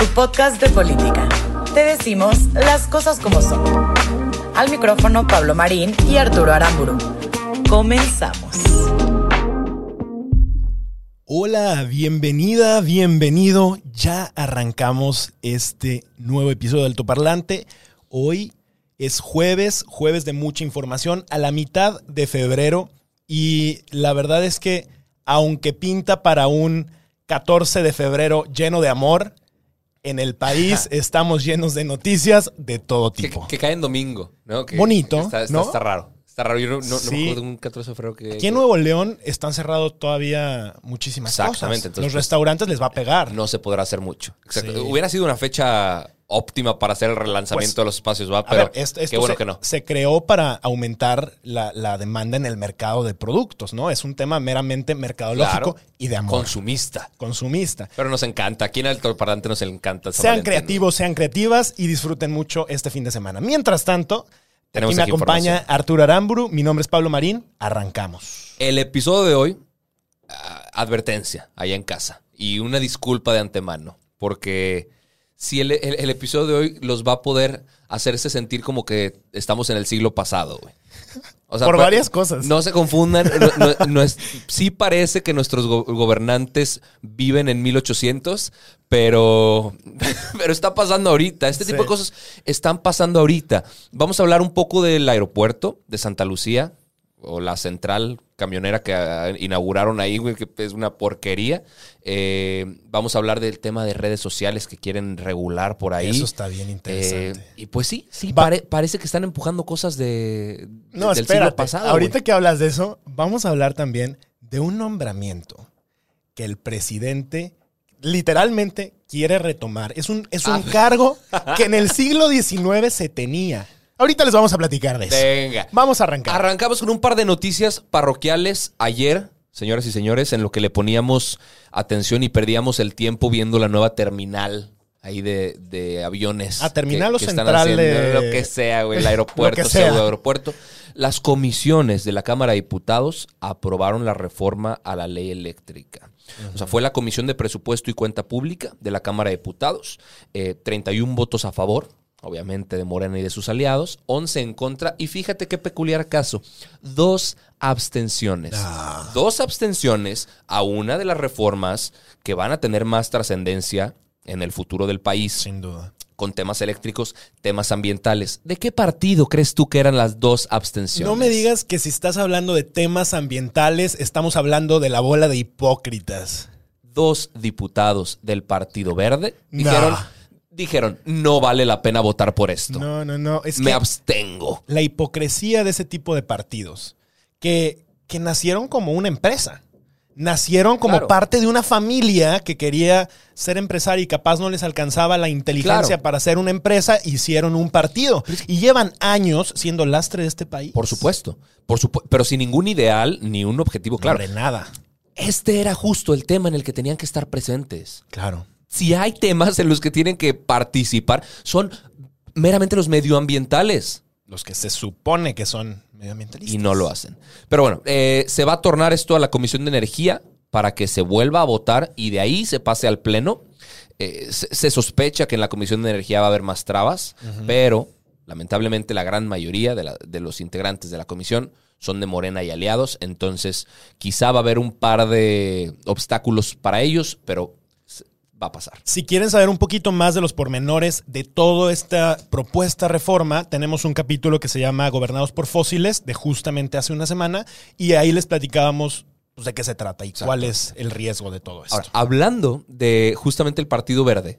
tu podcast de política. Te decimos las cosas como son. Al micrófono Pablo Marín y Arturo Aramburu. Comenzamos. Hola, bienvenida, bienvenido. Ya arrancamos este nuevo episodio del Altoparlante. Hoy es jueves, jueves de mucha información, a la mitad de febrero. Y la verdad es que, aunque pinta para un 14 de febrero lleno de amor, en el país estamos llenos de noticias de todo Que, tipo. que cae en domingo, ¿no? Que- Bonito, que Está, está- ¿no? está raro. Está raro. Yo no, no, me acuerdo de un 14 de febrero que... Aquí en Nuevo León están cerrados todavía muchísimas Exactamente, cosas. entonces, Los pues, restaurantes les va a pegar. No se podrá hacer mucho. Exacto. Sí. Hubiera sido una fecha óptima para hacer el relanzamiento Pues, de los espacios, ¿va? Pero ver, esto, qué bueno se, que no. se creó para aumentar la, la demanda en el mercado de productos, ¿no? Es un tema meramente mercadológico Claro. y de amor. Consumista. consumista. Pero nos encanta. Aquí en el Parlante nos encanta. Sean Valentín. creativos, sean creativas y disfruten mucho este fin de semana. Mientras tanto, Tenemos aquí me aquí acompaña. Arturo Aramburu. Mi nombre es Pablo Marín. Arrancamos. El episodio de hoy, ah, advertencia, allá en casa. Y una disculpa de antemano. Porque si el, el- el episodio de hoy los va a poder hacerse sentir como que estamos en el siglo pasado, güey. O Por pues, varias cosas. No se confundan. no- no- no es- sí parece que nuestros go- gobernantes viven en 1800, pero, pero está pasando ahorita. Este tipo Sí. de cosas están pasando ahorita. Vamos a hablar un poco del aeropuerto de Santa Lucía o la central camionera que ah, inauguraron ahí, güey, que es una porquería. Eh, vamos a hablar del tema de redes sociales que quieren regular por ahí. Eso está bien interesante. Eh, y pues sí, sí, pare- parece que están empujando cosas de, No, del espérate. siglo pasado. Ahorita güey. que hablas de eso, vamos a hablar también de un nombramiento que el presidente literalmente quiere retomar. Es un, es un Ah. cargo que en el siglo XIX se tenía. Ahorita les vamos a platicar de eso. Venga. Vamos a arrancar. Arrancamos con un par de noticias parroquiales ayer, señoras y señores, en lo que le poníamos atención y perdíamos el tiempo viendo la nueva terminal ahí de, de aviones. Ah, terminal o central de- Lo que sea, güey, el aeropuerto, pseudo aeropuerto. Las comisiones de la Cámara de Diputados aprobaron la reforma a la ley eléctrica. O sea, fue la Comisión de Presupuesto y Cuenta Pública de la Cámara de Diputados, eh, 31 votos a favor, obviamente de Morena y de sus aliados, 11 en contra, y fíjate qué peculiar caso, dos abstenciones. Ah. Dos abstenciones a una de las reformas que van a tener más trascendencia en el futuro del país Sin duda. con temas eléctricos, temas ambientales. ¿De qué partido crees tú que eran las dos abstenciones? No me digas que si estás hablando de temas ambientales, estamos hablando de la bola de hipócritas. Dos diputados del Partido Verde dijeron, dijeron, no vale la pena votar por esto. No, no, no. Es me que abstengo. la hipocresía de ese tipo de partidos, que, que nacieron como una empresa. Nacieron como Claro. parte de una familia que quería ser empresaria y capaz no les alcanzaba la inteligencia Claro. para ser una empresa, hicieron un partido. Y llevan años siendo lastre de este país. Por supuesto. Por supu- pero sin ningún ideal ni un objetivo claro. Hombre, nada. Este era justo el tema en el que tenían que estar presentes. Claro. Si hay temas en los que tienen que participar, son meramente los medioambientales. Los que se supone que son medioambientalistas. y no lo hacen. Pero bueno, eh, se va a tornar esto a la Comisión de Energía para que se vuelva a votar y de ahí se pase al Pleno. Eh, se, se sospecha que en la Comisión de Energía va a haber más trabas, pero lamentablemente la gran mayoría de, la- de los integrantes de la comisión son de Morena y aliados, entonces quizá va a haber un par de obstáculos para ellos, pero va a pasar. Si quieren saber un poquito más de los pormenores de toda esta propuesta reforma, tenemos un capítulo que se llama Gobernados por Fósiles, de justamente hace una semana, y ahí les platicábamos pues, de qué se trata y cuál es el riesgo de todo esto. Ahora, hablando de justamente el Partido Verde,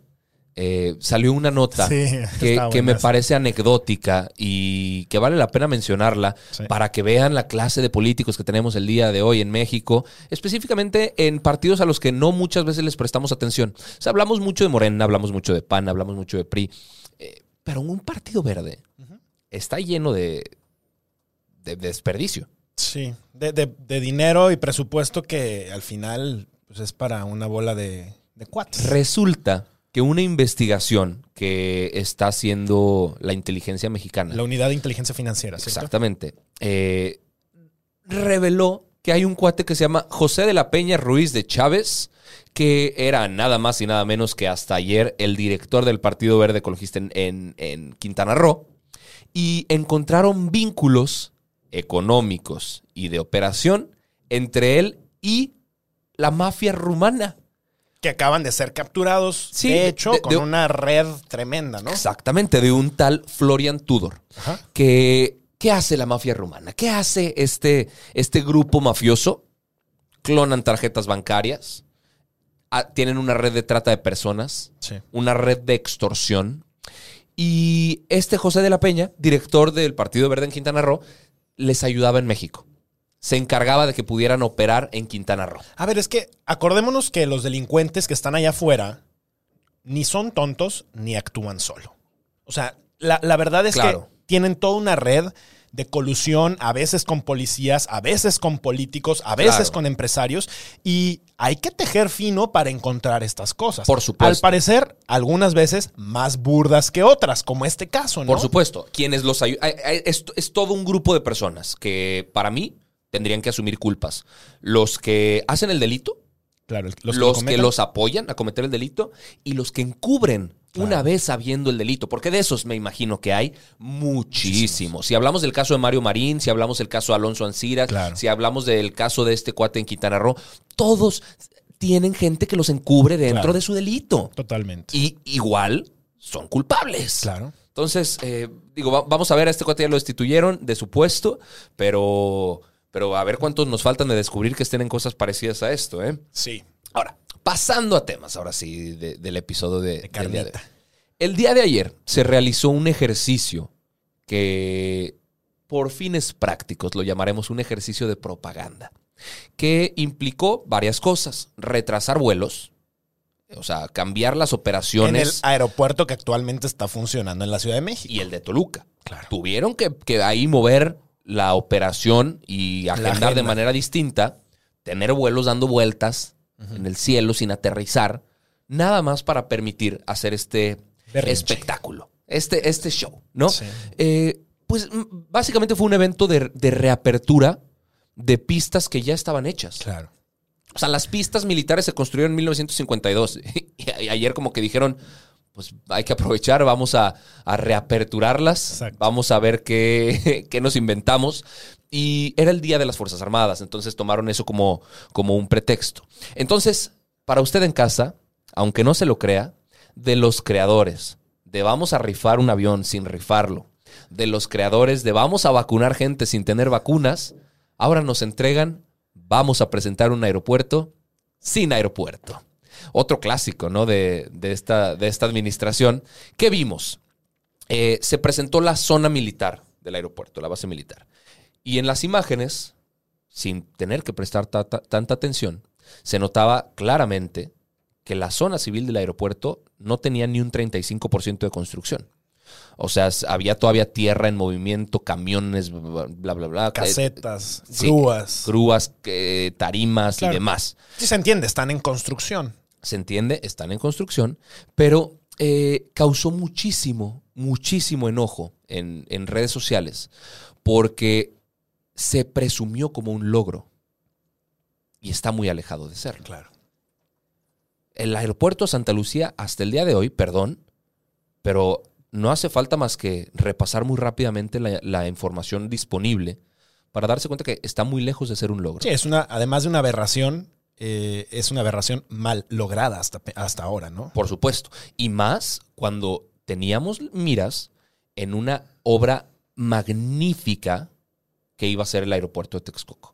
eh, salió una nota Sí, que, me parece anecdótica y que vale la pena mencionarla Sí. para que vean la clase de políticos que tenemos el día de hoy en México, específicamente en partidos a los que no muchas veces les prestamos atención. O sea, hablamos mucho de Morena, hablamos mucho de PAN, hablamos mucho de PRI, eh, pero un partido verde está lleno de, de desperdicio. Sí, de, de- dinero y presupuesto que al final pues, es para una bola de, de cuates. Resulta que una investigación que está haciendo la inteligencia mexicana, La unidad de inteligencia financiera, ¿cierto? exactamente, eh, reveló que hay un cuate que se llama José de la Peña Ruiz de Chávez, que era nada más y nada menos que hasta ayer el director del Partido Verde Ecologista en, en- en Quintana Roo, y encontraron vínculos económicos y de operación entre él y la mafia rumana. Que acaban de ser capturados, Sí, de hecho, de- con de- una red tremenda, ¿no? Exactamente, de un tal Florian Tudor. Ajá. Que, ¿Qué hace la mafia rumana? ¿Qué hace este, este grupo mafioso? Clonan tarjetas bancarias, tienen una red de trata de personas, Sí. una red de extorsión. Y este José de la Peña, director del Partido Verde en Quintana Roo, les ayudaba en México. Se encargaba de que pudieran operar en Quintana Roo. A ver, es que acordémonos que los delincuentes que están allá afuera ni son tontos ni actúan solo. O sea, la, la verdad es Claro. que tienen toda una red de colusión, a veces con policías, a veces con políticos, a veces Claro. con empresarios, y hay que tejer fino para encontrar estas cosas. Por supuesto. Al parecer, algunas veces más burdas que otras, como este caso, ¿no? Por supuesto, quienes los ayudan. Es, es todo un grupo de personas que para mí tendrían que asumir culpas. Los que hacen el delito, Claro, los, los, lo que, los apoyan a cometer el delito y los que encubren Claro. una vez sabiendo el delito. Porque de esos me imagino que hay muchísimos. Si hablamos del caso de Mario Marín, si hablamos del caso de Alonso Ancira, Claro. si hablamos del caso de este cuate en Quintana Roo, todos tienen gente que los encubre dentro de su delito. Totalmente. Y igual son culpables. claro. Entonces, eh, digo, va- vamos a ver, a este cuate ya lo destituyeron de su puesto, pero, pero a ver cuántos nos faltan de descubrir que estén en cosas parecidas a esto, ¿eh? Sí. Ahora, pasando a temas, ahora sí, de- del episodio de, De del día de carnita. hoy. El día de ayer se realizó un ejercicio que, por fines prácticos, lo llamaremos un ejercicio de propaganda, que implicó varias cosas. Retrasar vuelos, o sea, cambiar las En el operaciones aeropuerto que actualmente está funcionando en la Ciudad de México. y el de Toluca. Claro. Tuvieron que, que ahí mover la operación y agendar de manera distinta, tener vuelos dando vueltas en el cielo sin aterrizar, nada más para permitir hacer este Berrinche. espectáculo, este, este show, ¿no? Sí. Eh, pues básicamente fue un evento de, de reapertura de pistas que ya estaban hechas. Claro. O sea, las pistas militares se construyeron en 1952. Y ayer como que dijeron, pues hay que aprovechar, vamos a, a reaperturarlas, Exacto. vamos a ver qué, qué nos inventamos. Y era el Día de las Fuerzas Armadas, entonces tomaron eso como, como un pretexto. Entonces, para usted en casa, aunque no se lo crea, de los creadores de vamos a rifar un avión sin rifarlo, de los creadores de vamos a vacunar gente sin tener vacunas, ahora nos entregan vamos a presentar un aeropuerto sin aeropuerto. Otro clásico, ¿no? De, de esta, de esta administración. ¿Qué vimos? Eh, se presentó la zona militar del aeropuerto, la base militar. Y en las imágenes, sin tener que prestar ta- ta- tanta atención, se notaba claramente que la zona civil del aeropuerto no tenía ni un 35% de construcción. O sea, había todavía tierra en movimiento, camiones, bla, bla, bla. bla. Casetas, Sí, grúas. grúas, eh, tarimas Claro. y demás. Sí se entiende, están en construcción. Se entiende, están en construcción, pero eh, causó muchísimo, muchísimo enojo en, en redes sociales porque se presumió como un logro y está muy alejado de serlo. Claro. El aeropuerto Santa Lucía, hasta el día de hoy, perdón, pero no hace falta más que repasar muy rápidamente la, la información disponible para darse cuenta que está muy lejos de ser un logro. Sí, es una, además de una aberración, eh, es una aberración mal lograda hasta, hasta ahora, ¿no? Por supuesto. Y más cuando teníamos miras en una obra magnífica que iba a ser el aeropuerto de Texcoco.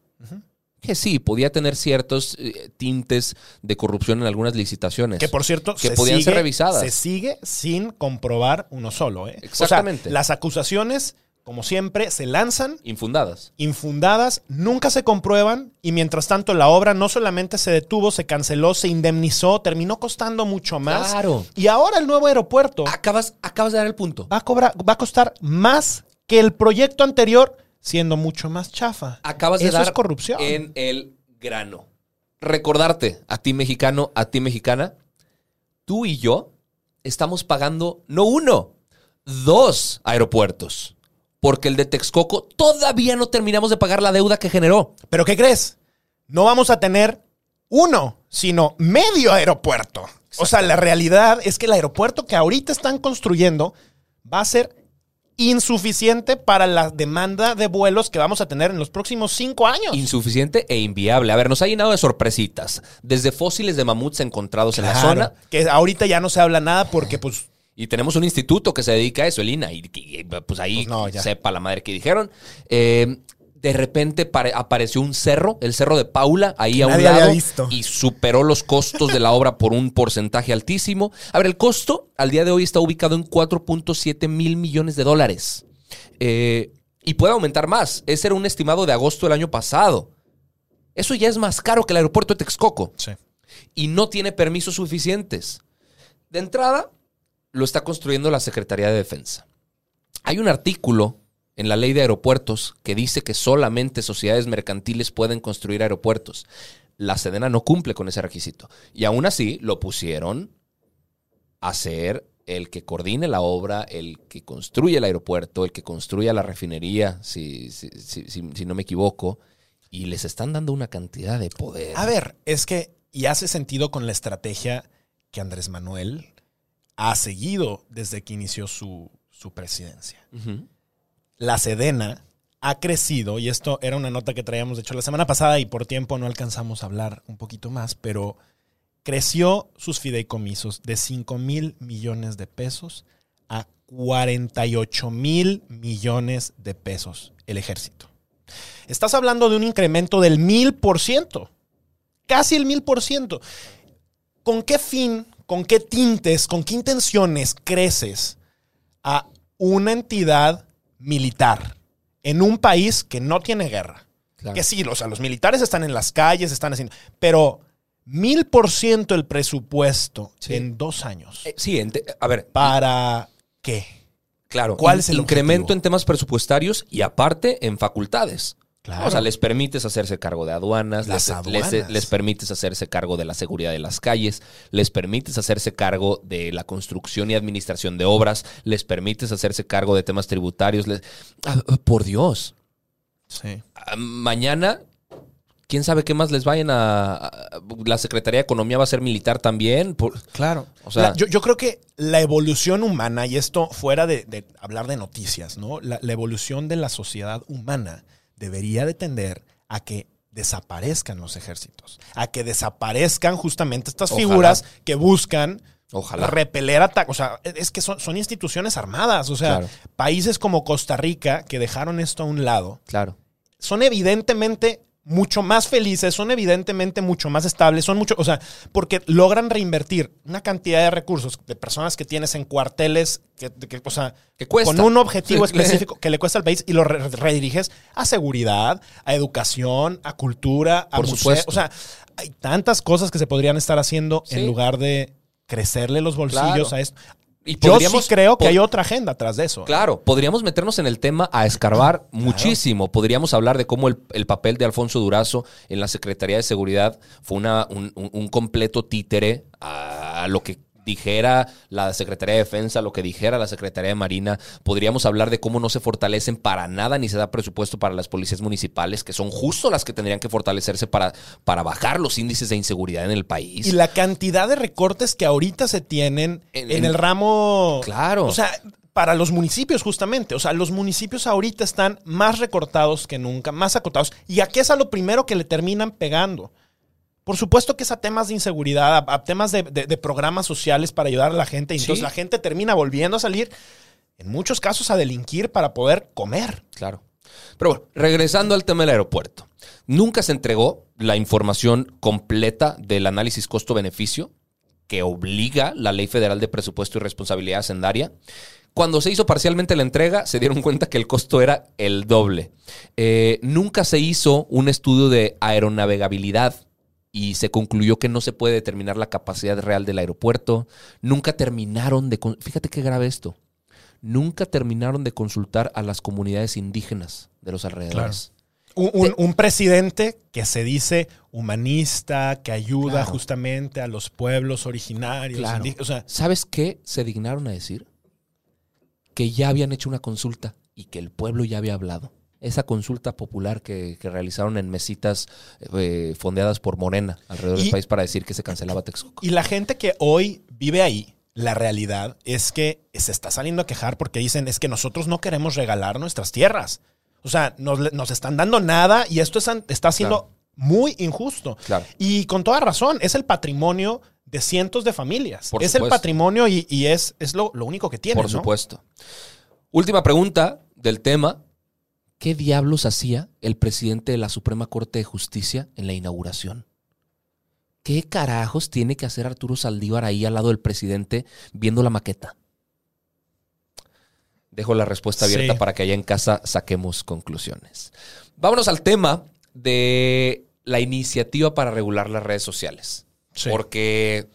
que sí, podía tener ciertos eh, tintes de corrupción en algunas licitaciones. Que por cierto, que se podían sigue, ser revisadas. Se sigue sin comprobar uno solo. ¿eh? Exactamente. O sea, las acusaciones, como siempre, se lanzan Infundadas. infundadas, nunca se comprueban y mientras tanto la obra no solamente se detuvo, se canceló, se indemnizó, terminó costando mucho más. Claro. Y ahora el nuevo aeropuerto Acabas, acabas de dar el punto. va a cobrar, va a costar más que el proyecto anterior, siendo mucho más chafa. Acabas de Eso dar es corrupción. en el grano. Recordarte a ti mexicano, a ti mexicana, tú y yo estamos pagando no uno, dos aeropuertos. Porque el de Texcoco todavía no terminamos de pagar la deuda que generó. Pero ¿qué crees? No vamos a tener uno, sino medio aeropuerto. O sea, la realidad es que el aeropuerto que ahorita están construyendo va a ser insuficiente para la demanda de vuelos que vamos a tener en los próximos cinco años. Insuficiente e inviable. A ver, nos ha llenado de sorpresitas. Desde fósiles de mamuts encontrados en la zona. Que ahorita ya no se habla nada porque, pues, Y tenemos un instituto que se dedica a eso, el INA, y, y, pues ahí Pues no, sepa la madre que dijeron. Eh, de repente pare- apareció un cerro, el cerro de Paula, ahí a un lado, visto. y superó los costos de la obra por un porcentaje altísimo. A ver, el costo al día de hoy está ubicado en 4.7 mil millones de dólares. Eh, y puede aumentar más. Ese era un estimado de agosto del año pasado. Eso ya es más caro que el aeropuerto de Texcoco y no tiene permisos suficientes. De entrada, lo está construyendo la Secretaría de Defensa. Hay un artículo en la ley de aeropuertos que dice que solamente sociedades mercantiles pueden construir aeropuertos. La Sedena no cumple con ese requisito. Y aún así lo pusieron a ser el que coordine la obra, el que construye el aeropuerto, el que construya la refinería, si, si- no me equivoco. Y les están dando una cantidad de poder. A ver, es que, y hace sentido con la estrategia que Andrés Manuel ha seguido desde que inició su, su presidencia. La Sedena ha crecido, y esto era una nota que traíamos, de hecho, la semana pasada y por tiempo no alcanzamos a hablar un poquito más, pero creció sus fideicomisos de 5 mil millones de pesos a 48 mil millones de pesos el ejército. Estás hablando de un incremento del mil por ciento, casi el mil por ciento. ¿Con qué fin, con qué tintes, con qué intenciones creces a una entidad militar en un país que no tiene guerra? Claro. Que sí, o sea, los militares están en las calles, están haciendo, pero mil por ciento el presupuesto Sí. en dos años. Eh, sí, a ver, ¿Para qué? claro. ¿cuál es el incremento objetivo? en temas presupuestarios y aparte en facultades. Claro. O sea, les permites hacerse cargo de aduanas, Las les, aduanas. les- les permites hacerse cargo de la seguridad de las calles, les permites hacerse cargo de la construcción y administración de obras, les permites hacerse cargo de temas tributarios. les- Ah, por Dios. Sí. Ah, Mañana, quién sabe qué más les vayan a. La Secretaría de Economía va a ser militar también. por- Claro. O sea- La- yo, yo creo que la evolución humana, y esto fuera de, de hablar de noticias, ¿no? La, la evolución de la sociedad humana debería de tender a que desaparezcan los ejércitos, a que desaparezcan justamente estas Ojalá. figuras que buscan Ojalá. repeler ataques. O sea, es que son, son instituciones armadas. O sea, Claro. países como Costa Rica que dejaron esto a un lado, Claro. son evidentemente mucho más felices, son evidentemente mucho más estables, son mucho, o sea, porque logran reinvertir una cantidad de recursos de personas que tienes en cuarteles, que, que, o sea, Que cuesta. con un objetivo Sí. específico que le cuesta al país y lo re- rediriges a seguridad, a educación, a cultura, a Por museo. supuesto. O sea, hay tantas cosas que se podrían estar haciendo Sí. en lugar de crecerle los bolsillos Claro. a esto. Y Yo sí creo que hay otra agenda atrás de eso. Claro, podríamos meternos en el tema a escarbar muchísimo. Podríamos hablar de cómo el, el papel de Alfonso Durazo en la Secretaría de Seguridad fue una, un, un- un completo títere a lo que dijera la Secretaría de Defensa, lo que dijera la Secretaría de Marina. Podríamos hablar de cómo no se fortalecen para nada ni se da presupuesto para las policías municipales, que son justo las que tendrían que fortalecerse para, para bajar los índices de inseguridad en el país. Y la cantidad de recortes que ahorita se tienen En- en, en- el ramo. Claro. O sea, para los municipios, justamente. O sea, los municipios ahorita están más recortados que nunca, más acotados. Y aquí es a lo primero que le terminan pegando. Por supuesto que es a temas de inseguridad, a, a temas de, de- de programas sociales para ayudar a la gente. Y Sí. entonces la gente termina volviendo a salir, en muchos casos, a delinquir para poder comer. Claro. Pero bueno, regresando al tema del aeropuerto. Nunca se entregó la información completa del análisis costo-beneficio que obliga la Ley Federal de Presupuesto y Responsabilidad Hacendaria. Cuando se hizo parcialmente la entrega, se dieron cuenta que el costo era el doble. Eh, nunca se hizo un estudio de aeronavegabilidad y se concluyó que no se puede determinar la capacidad real del aeropuerto. Nunca terminaron de... Fíjate qué grave esto. Nunca terminaron de consultar a las comunidades indígenas de los alrededores. Un, un- un presidente que se dice humanista, que ayuda Claro. justamente a los pueblos originarios. Claro. indí- O sea, ¿Sabes qué se dignaron a decir? Que ya habían hecho una consulta y que el pueblo ya había hablado. Esa consulta popular que, que realizaron en mesitas eh, fondeadas por Morena alrededor Y- del país para decir que se cancelaba Texcoco. y la gente que hoy vive ahí, la realidad es que se está saliendo a quejar porque dicen es que nosotros no queremos regalar nuestras tierras. O sea, nos, nos están dando nada y esto es está siendo Claro. muy injusto. Claro. Y con toda razón, es el patrimonio de cientos de familias. Por es el patrimonio y, y es, es lo, lo único que tiene. Por ¿no? supuesto. Última pregunta del tema. ¿Qué diablos hacía el presidente de la Suprema Corte de Justicia en la inauguración? ¿Qué carajos tiene que hacer Arturo Saldívar ahí al lado del presidente viendo la maqueta? Dejo la respuesta abierta Sí. para que allá en casa saquemos conclusiones. Vámonos al tema de la iniciativa para regular las redes sociales. Sí. Porque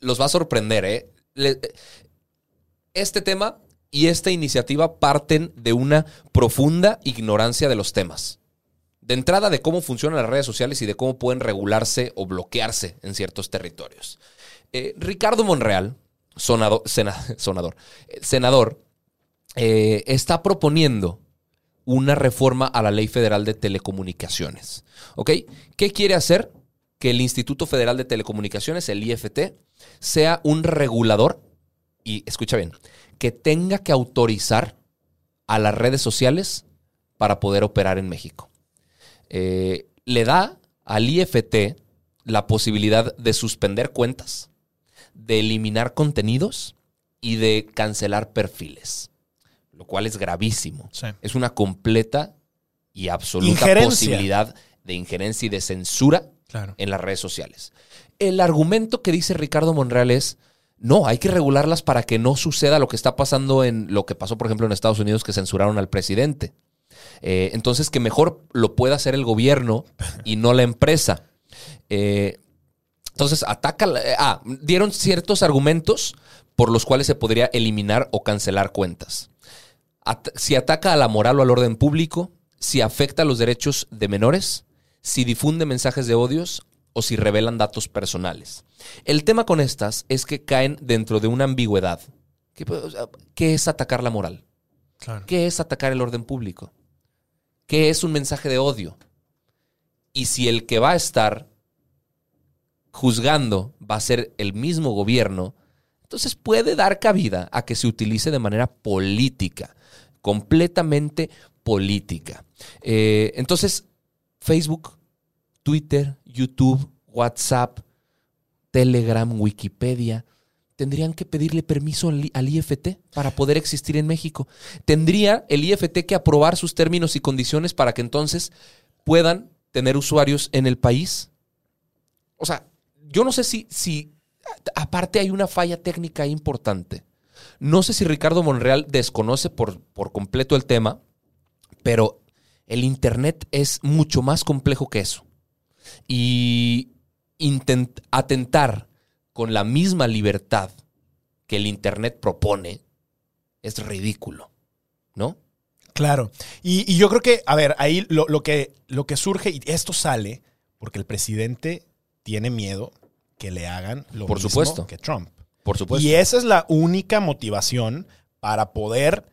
los va a sorprender, ¿eh? Este tema y esta iniciativa parten de una profunda ignorancia de los temas. De entrada de cómo funcionan las redes sociales y de cómo pueden regularse o bloquearse en ciertos territorios. Eh, Ricardo Monreal, sonado- sonador, eh, senador, eh, está proponiendo una reforma a la Ley Federal de Telecomunicaciones. ¿Ok? ¿Qué quiere hacer? Que el Instituto Federal de Telecomunicaciones, el IFT, sea un regulador, y escucha bien, que tenga que autorizar a las redes sociales para poder operar en México. Eh, le da al IFT la posibilidad de suspender cuentas, de eliminar contenidos y de cancelar perfiles, lo cual es gravísimo. Sí. Es una completa y absoluta Injerencia. posibilidad de injerencia y de censura Claro. en las redes sociales. El argumento que dice Ricardo Monreal es, no, hay que regularlas para que no suceda lo que está pasando en lo que pasó, por ejemplo, en Estados Unidos, que censuraron al presidente. Eh, entonces, que mejor lo pueda hacer el gobierno y no la empresa. Eh, entonces, ataca. eh, ah, dieron ciertos argumentos por los cuales se podría eliminar o cancelar cuentas. Si ataca a la moral o al orden público, si afecta a los derechos de menores, si difunde mensajes de odios o si revelan datos personales. El tema con estas es que caen dentro de una ambigüedad. ¿Qué, o sea, ¿qué es atacar la moral? Claro. ¿Qué es atacar el orden público? ¿Qué es un mensaje de odio? Y si el que va a estar juzgando va a ser el mismo gobierno, entonces puede dar cabida a que se utilice de manera política, completamente política. Eh, entonces, Facebook, Twitter, YouTube, WhatsApp, Telegram, Wikipedia, tendrían que pedirle permiso al, IFT para poder existir en México. Tendría el IFT que aprobar sus términos y condiciones para que entonces puedan tener usuarios en el país. O sea, yo no sé si, si aparte hay una falla técnica importante. No sé si Ricardo Monreal desconoce por, por completo el tema, pero el Internet es mucho más complejo que eso. Y atentar con la misma libertad que el Internet propone es ridículo, ¿no? Claro. Y, y yo creo que, a ver, ahí lo, lo que, lo que surge, y esto sale porque el presidente tiene miedo que le hagan lo Por mismo supuesto. que Trump. Por supuesto. Y esa es la única motivación para poder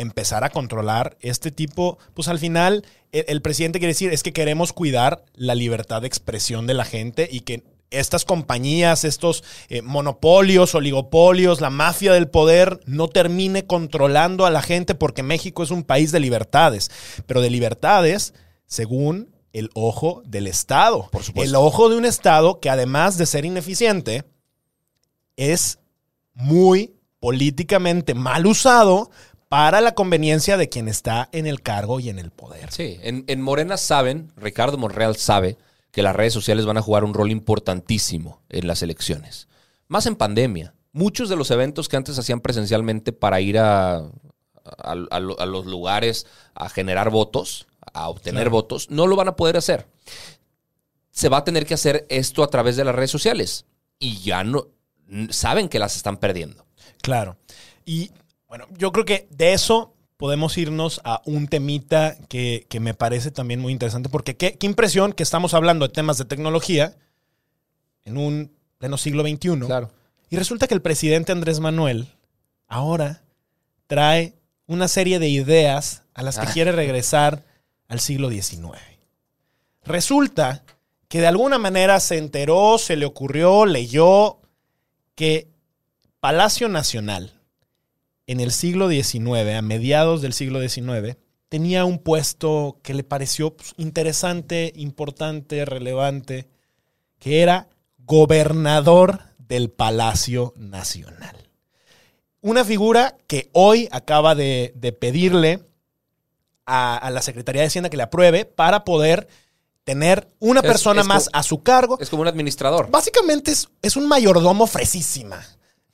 empezar a controlar este tipo. Pues al final, el, el presidente quiere decir es que queremos cuidar la libertad de expresión de la gente y que estas compañías, estos eh, monopolios, oligopolios, la mafia del poder no termine controlando a la gente porque México es un país de libertades, pero de libertades según el ojo del Estado. Por supuesto. El ojo de un Estado que además de ser ineficiente, es muy políticamente mal usado para la conveniencia de quien está en el cargo y en el poder. Sí, en, en Morena saben, Ricardo Monreal sabe que las redes sociales van a jugar un rol importantísimo en las elecciones. Más en pandemia. Muchos de los eventos que antes hacían presencialmente para ir a, a- a lo- a los lugares a generar votos, a obtener Claro. votos, no lo van a poder hacer. Se va a tener que hacer esto a través de las redes sociales. Y ya no saben que las están perdiendo. Claro. Y bueno, yo creo que de eso podemos irnos a un temita que, que me parece también muy interesante, porque qué, qué impresión que estamos hablando de temas de tecnología en un pleno siglo XXI. Claro. Y resulta que el presidente Andrés Manuel ahora trae una serie de ideas a las que Ah. quiere regresar al siglo XIX. Resulta que de alguna manera se enteró, se le ocurrió, leyó que Palacio Nacional en el siglo XIX, a mediados del siglo XIX, tenía un puesto que le pareció pues, interesante, importante, relevante, que era gobernador del Palacio Nacional. Una figura que hoy acaba de, de pedirle a, a la Secretaría de Hacienda que le apruebe para poder tener una Es- persona es más como- a su cargo. Es como un administrador. Básicamente es, es un mayordomo fresísima.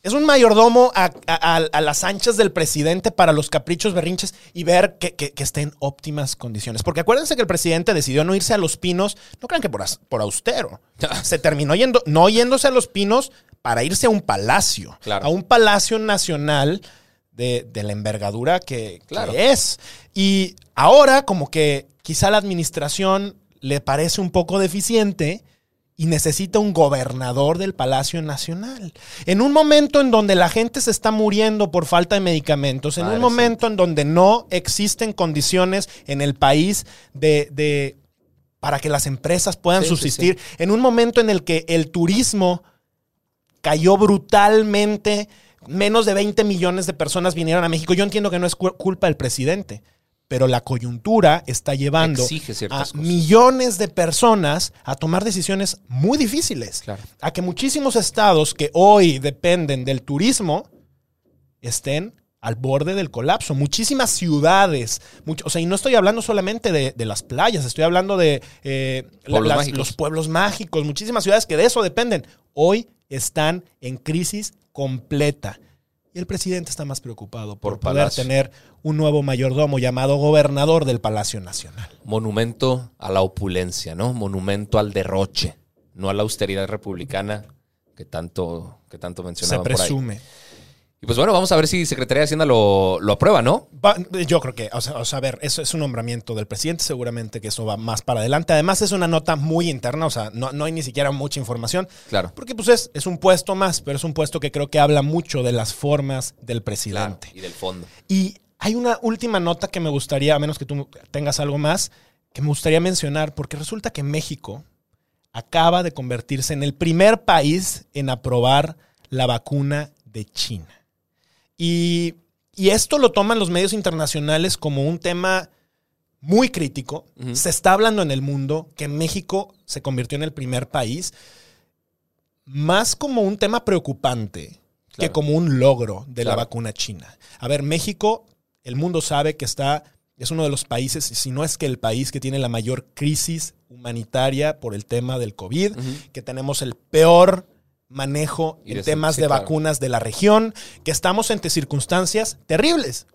Es un mayordomo a, a- a- a las anchas del presidente para los caprichos berrinches y ver que, que, que esté en óptimas condiciones. Porque acuérdense que el presidente decidió no irse a los pinos, no crean que por, austero. Se terminó yendo, no yéndose a los pinos para irse a un palacio. Claro. A un palacio nacional de, de la envergadura que, que Claro. es. Y ahora como que quizá la administración le parece un poco deficiente y necesita un gobernador del Palacio Nacional. En un momento en donde la gente se está muriendo por falta de medicamentos, en Madre un momento en donde no existen condiciones en el país de, de- para que las empresas puedan Sí, sí, subsistir, en un momento en el que el turismo cayó brutalmente, menos de 20 millones de personas vinieron a México. Yo entiendo que no es cu- culpa del presidente, pero la coyuntura está llevando a cosas. millones de personas a tomar decisiones muy difíciles. Claro. A que muchísimos estados que hoy dependen del turismo estén al borde del colapso. Muchísimas ciudades, mucho- o sea, y no estoy hablando solamente de, de las playas, estoy hablando de eh, Pueblos las- los pueblos mágicos, muchísimas ciudades que de eso dependen. Hoy están en crisis completa. Y el presidente está más preocupado por, Por poder Palacio. tener un nuevo mayordomo llamado gobernador del Palacio Nacional. monumento a la opulencia, ¿no? Monumento al derroche, no a la austeridad republicana que tanto, que tanto Se mencionaban por ahí. Y pues bueno, vamos a ver si Secretaría de Hacienda lo, lo aprueba, ¿no? Va- yo creo que, o sea, o sea, a ver, eso es un nombramiento del presidente, seguramente que eso va más para adelante. Además, es una nota muy interna, o sea, no, no hay ni siquiera mucha información. Claro. Porque pues es, es un puesto más, pero es un puesto que creo que habla mucho de las formas del presidente. Y del fondo. Y hay una última nota que me gustaría, a menos que tú tengas algo más, que me gustaría mencionar, porque resulta que México acaba de convertirse en el primer país en aprobar la vacuna de China. Y, y esto lo toman los medios internacionales como un tema muy crítico. Se está hablando en el mundo que México se convirtió en el primer país más como un tema preocupante que como un logro de la vacuna china. A ver, México, el mundo sabe que está, es uno de los países, si no es que el país que tiene la mayor crisis humanitaria por el tema del COVID, que tenemos el peor manejo en de- temas sí, de claro. vacunas de la región, que estamos ante circunstancias terribles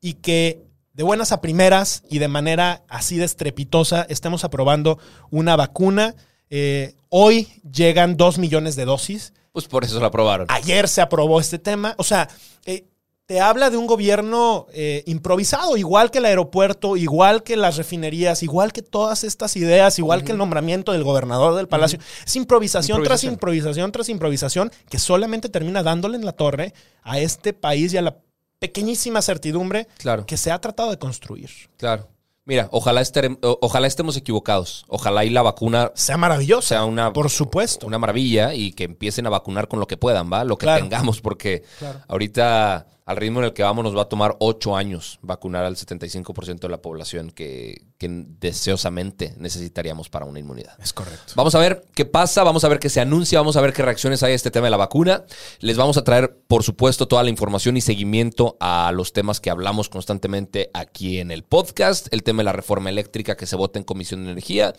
y que de buenas a primeras y de manera así de estrepitosa estemos aprobando una vacuna. Eh, hoy llegan dos millones de dosis. Pues por eso lo aprobaron. Ayer se aprobó este tema. O sea, eh, te habla de un gobierno eh, improvisado, igual que el aeropuerto, igual que las refinerías, igual que todas estas ideas, igual que el nombramiento del gobernador del palacio. Es improvisación, tras Improvisación. tras improvisación que solamente termina dándole en la torre a este país y a la pequeñísima certidumbre Claro. que se ha tratado de construir. Claro. Mira, ojalá, estere- ojalá estemos equivocados. Ojalá y la vacuna Sea maravilloso. sea una, Por supuesto. una maravilla y que empiecen a vacunar con lo que puedan, ¿va? Lo que Claro. tengamos, porque Claro. ahorita al ritmo en el que vamos nos va a tomar ocho años vacunar al 75% de la población que, que deseosamente necesitaríamos para una inmunidad. Es correcto. Vamos a ver qué pasa, vamos a ver qué se anuncia, vamos a ver qué reacciones hay a este tema de la vacuna. Les vamos a traer, por supuesto, toda la información y seguimiento a los temas que hablamos constantemente aquí en el podcast. El tema de la reforma eléctrica que se vota en Comisión de Energía.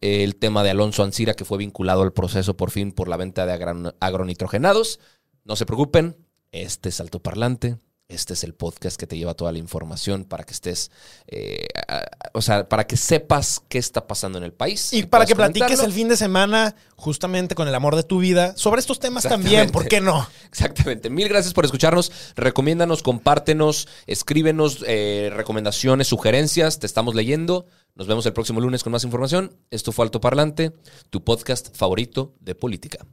El tema de Alonso Ancira que fue vinculado al proceso por fin por la venta de agron- agronitrogenados. No se preocupen, este es altoparlante. Este es el podcast que te lleva toda la información para que estés, eh, a- a- o sea, para que sepas qué está pasando en el país. Y para que platiques el fin de semana, justamente con el amor de tu vida, sobre estos temas también. ¿por qué no? Exactamente. Mil gracias por escucharnos. Recomiéndanos, compártenos, escríbenos eh, recomendaciones, sugerencias. Te estamos leyendo. Nos vemos el próximo lunes con más información. Esto fue Alto Parlante, tu podcast favorito de política.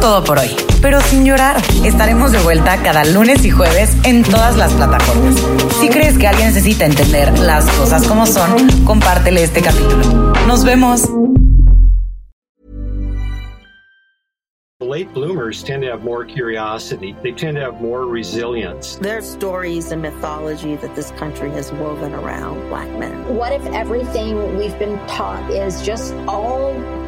Es todo por hoy, pero sin llorar. Estaremos de vuelta cada lunes y jueves en todas las plataformas. Si crees que alguien necesita entender las cosas como son, compártele este capítulo. Nos vemos. Late bloomers tend to have more curiosity. They tend to have more resilience. There's stories and mythology that this country has woven around black men. What if everything we've been taught is just all